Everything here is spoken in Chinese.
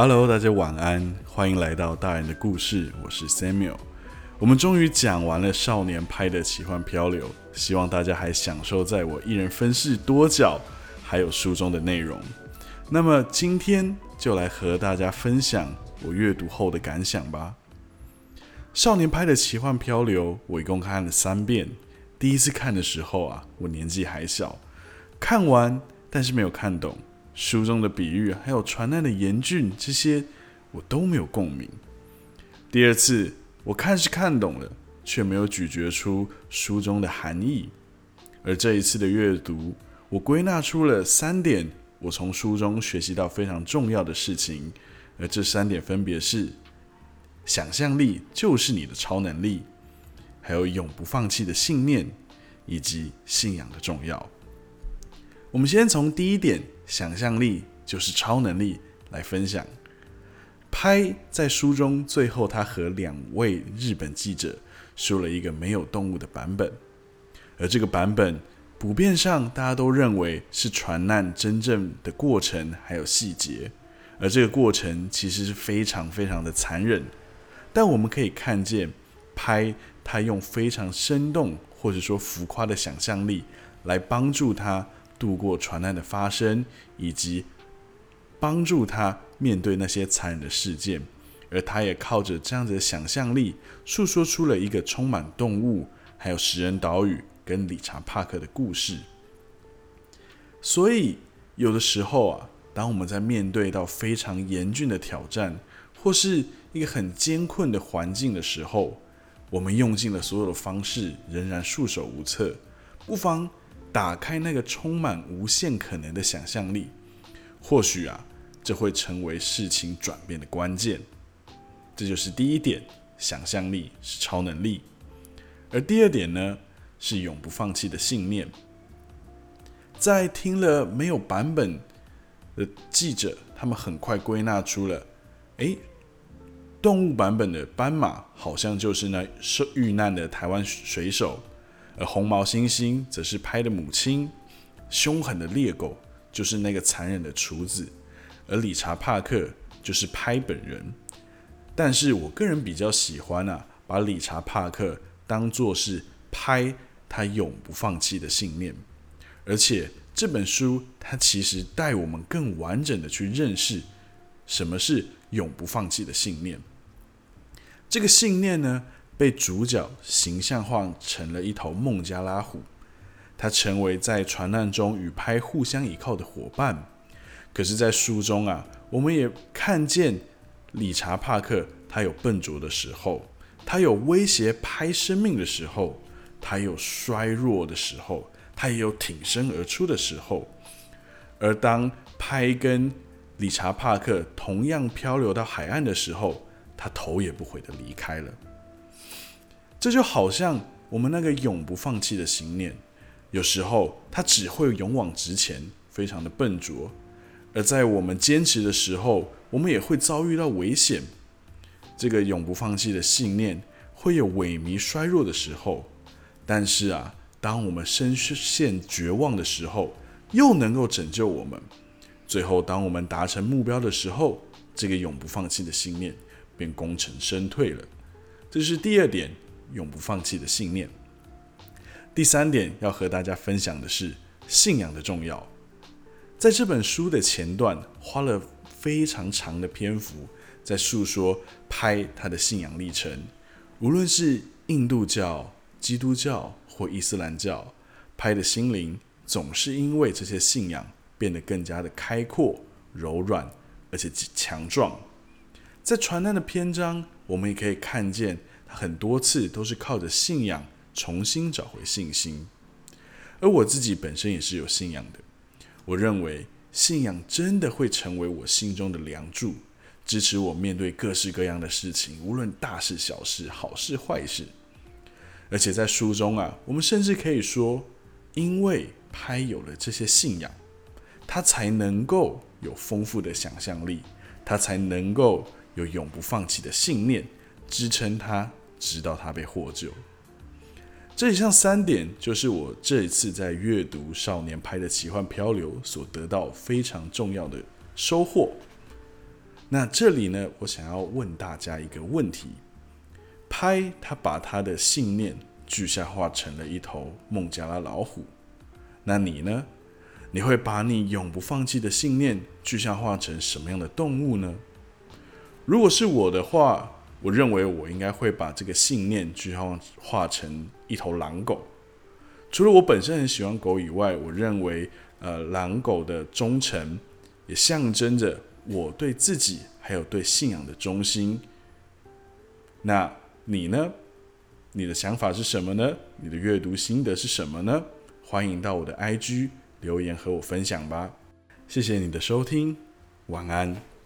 Hello，大家晚安，欢迎来到大人的故事，我是 Samuel。我们终于讲完了少年拍的奇幻漂流，希望大家还享受在我一人分饰多角，还有书中的内容。那么今天就来和大家分享我阅读后的感想吧。少年拍的奇幻漂流，我一共看了三遍。第一次看的时候啊，我年纪还小，看完但是没有看懂。书中的比喻，还有船难的严峻，这些我都没有共鸣。第二次我看是看懂了，却没有咀嚼出书中的含义。而这一次的阅读，我归纳出了三点我从书中学习到非常重要的事情，而这三点分别是：想象力就是你的超能力，还有永不放弃的信念，以及信仰的重要。我们先从第一点。想象力就是超能力。来分享，拍在书中最后，他和两位日本记者说了一个没有动物的版本，而这个版本普遍上大家都认为是船难真正的过程还有细节，而这个过程其实是非常非常的残忍。但我们可以看见，拍他用非常生动或者说浮夸的想象力来帮助他。度过船难的发生，以及帮助他面对那些残忍的事件，而他也靠着这样子的想象力，诉说出了一个充满动物、还有食人岛屿跟理查·帕克的故事。所以，有的时候啊，当我们在面对到非常严峻的挑战，或是一个很艰困的环境的时候，我们用尽了所有的方式，仍然束手无策，不妨。打开那个充满无限可能的想象力，或许啊，这会成为事情转变的关键。这就是第一点，想象力是超能力。而第二点呢，是永不放弃的信念。在听了没有版本的记者，他们很快归纳出了：诶，动物版本的斑马好像就是那受遇难的台湾水手。而红毛猩猩则是拍的母亲，凶狠的猎狗就是那个残忍的厨子，而理查·帕克就是拍本人。但是我个人比较喜欢啊，把理查·帕克当作是拍他永不放弃的信念，而且这本书它其实带我们更完整的去认识什么是永不放弃的信念。这个信念呢？被主角形象化成了一头孟加拉虎，他成为在船难中与拍互相依靠的伙伴。可是，在书中啊，我们也看见理查·帕克，他有笨拙的时候，他有威胁拍生命的时候，他有衰弱的时候，他也有挺身而出的时候。而当拍跟理查·帕克同样漂流到海岸的时候，他头也不回的离开了。这就好像我们那个永不放弃的信念，有时候它只会勇往直前，非常的笨拙；而在我们坚持的时候，我们也会遭遇到危险。这个永不放弃的信念会有萎靡衰弱的时候，但是啊，当我们深陷绝望的时候，又能够拯救我们。最后，当我们达成目标的时候，这个永不放弃的信念便功成身退了。这是第二点。永不放弃的信念。第三点要和大家分享的是信仰的重要。在这本书的前段，花了非常长的篇幅在诉说拍他的信仰历程。无论是印度教、基督教或伊斯兰教，拍的心灵总是因为这些信仰变得更加的开阔、柔软，而且强壮。在传单的篇章，我们也可以看见。很多次都是靠着信仰重新找回信心，而我自己本身也是有信仰的。我认为信仰真的会成为我心中的梁柱，支持我面对各式各样的事情，无论大事小事、好事坏事。而且在书中啊，我们甚至可以说，因为拍有了这些信仰，他才能够有丰富的想象力，他才能够有永不放弃的信念。支撑他，直到他被获救。这以上三点，就是我这一次在阅读《少年拍的奇幻漂流》所得到非常重要的收获。那这里呢，我想要问大家一个问题：拍他把他的信念具象化成了一头孟加拉老虎，那你呢？你会把你永不放弃的信念具象化成什么样的动物呢？如果是我的话，我认为我应该会把这个信念具象化成一头狼狗。除了我本身很喜欢狗以外，我认为，呃，狼狗的忠诚也象征着我对自己还有对信仰的忠心。那你呢？你的想法是什么呢？你的阅读心得是什么呢？欢迎到我的 IG 留言和我分享吧。谢谢你的收听，晚安。